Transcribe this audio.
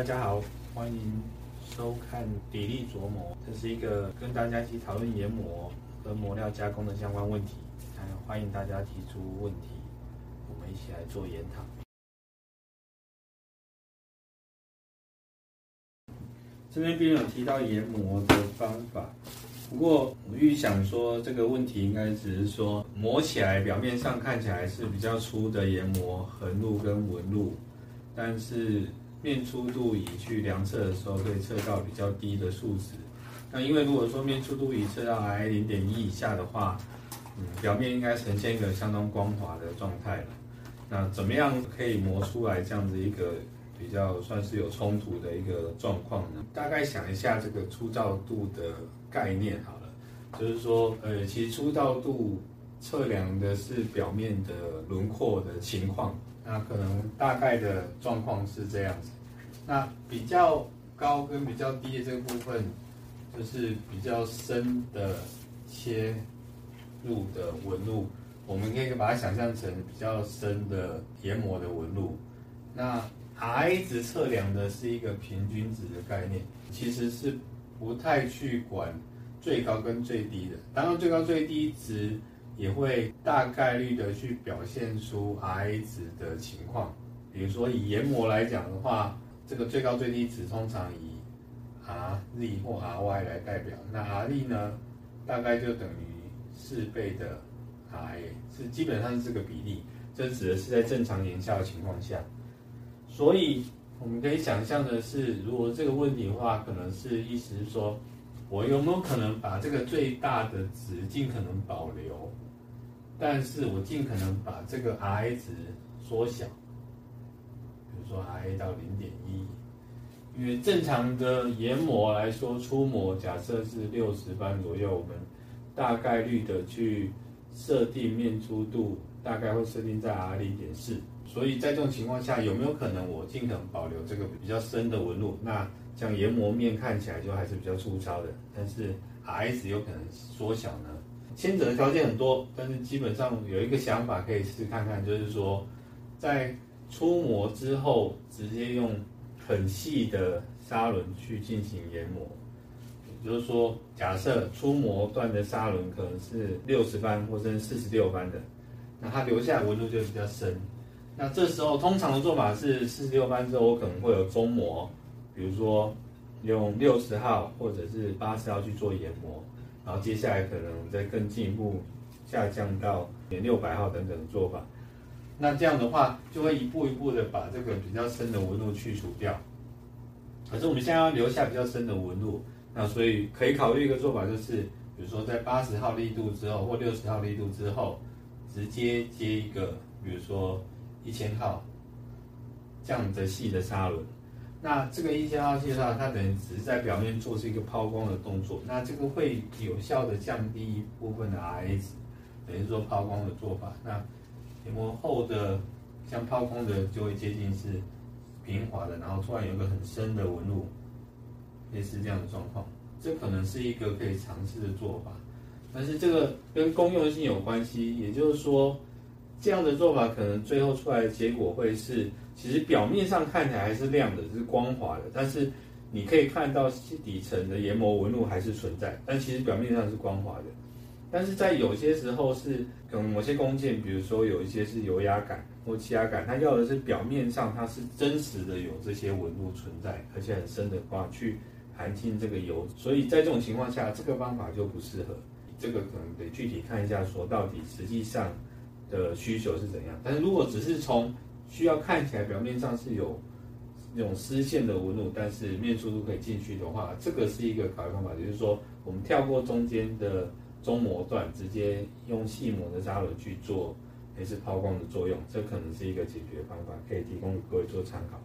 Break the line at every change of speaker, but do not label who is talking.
大家好，欢迎收看砥砺琢磨，这是一个跟大家一起讨论研磨和磨料加工的相关问题，欢迎大家提出问题，我们一起来做研讨。这边并有提到研磨的方法，不过我预想说这个问题应该只是说磨起来表面上看起来是比较粗的研磨横路跟纹路，但是。面粗度仪去量测的时候，可以测到比较低的数值。那因为如果说面粗度仪测到 I 零点一以下的话，嗯，表面应该呈现一个相当光滑的状态了。那怎么样可以磨出来这样子一个比较算是有冲突的一个状况呢？大概想一下这个粗糙度的概念好了，就是说，呃，其实粗糙度测量的是表面的轮廓的情况。那可能大概的状况是这样子，那比较高跟比较低的这个部分，就是比较深的切入的纹路，我们可以把它想象成比较深的研磨的纹路。那 I 值测量的是一个平均值的概念，其实是不太去管最高跟最低的，当然最高最低值。也会大概率的去表现出 R 值的情况，比如说以研磨来讲的话，这个最高最低值通常以 R Z 或 R Y 来代表，那 R Z 呢，大概就等于四倍的 R A，是基本上是这个比例，这指的是在正常年效的情况下，所以我们可以想象的是，如果这个问题的话，可能是意思是说，我有没有可能把这个最大的值尽可能保留？但是我尽可能把这个 R 值缩小，比如说 R 到零点一，因为正常的研磨来说，粗磨假设是六十番左右，我们大概率的去设定面粗度，大概会设定在 R 零点四。所以在这种情况下，有没有可能我尽可能保留这个比较深的纹路？那像研磨面看起来就还是比较粗糙的，但是 R 值有可能缩小呢？牵扯的条件很多，但是基本上有一个想法可以试看看，就是说，在出磨之后，直接用很细的砂轮去进行研磨。也就是说，假设出磨段的砂轮可能是六十番或者四十六番的，那它留下纹路就比较深。那这时候通常的做法是四十六番之后，我可能会有中磨，比如说用六十号或者是八十号去做研磨。然后接下来可能再更进一步下降到连六百号等等的做法，那这样的话就会一步一步的把这个比较深的纹路去除掉。可是我们现在要留下比较深的纹路，那所以可以考虑一个做法就是，比如说在八十号力度之后或六十号力度之后，直接接一个，比如说一千号这样的细的砂轮。那这个一千号介绍，它等于只是在表面做是一个抛光的动作，那这个会有效的降低一部分的 RA 值，等于说抛光的做法。那研磨后的像抛光的就会接近是平滑的，然后突然有一个很深的纹路，类似这样的状况，这可能是一个可以尝试的做法。但是这个跟公用性有关系，也就是说。这样的做法可能最后出来的结果会是，其实表面上看起来还是亮的，是光滑的，但是你可以看到底层的研磨纹路还是存在，但其实表面上是光滑的。但是在有些时候是，可能某些工件，比如说有一些是油压感或气压感，它要的是表面上它是真实的有这些纹路存在，而且很深的话去含进这个油，所以在这种情况下，这个方法就不适合。这个可能得具体看一下，说到底实际上。的需求是怎样？但是如果只是从需要看起来表面上是有那种丝线的纹路，但是面粗度可以进去的话，这个是一个考虑方法。就是说，我们跳过中间的中模段，直接用细模的砂轮去做类似抛光的作用，这可能是一个解决方法，可以提供给各位做参考。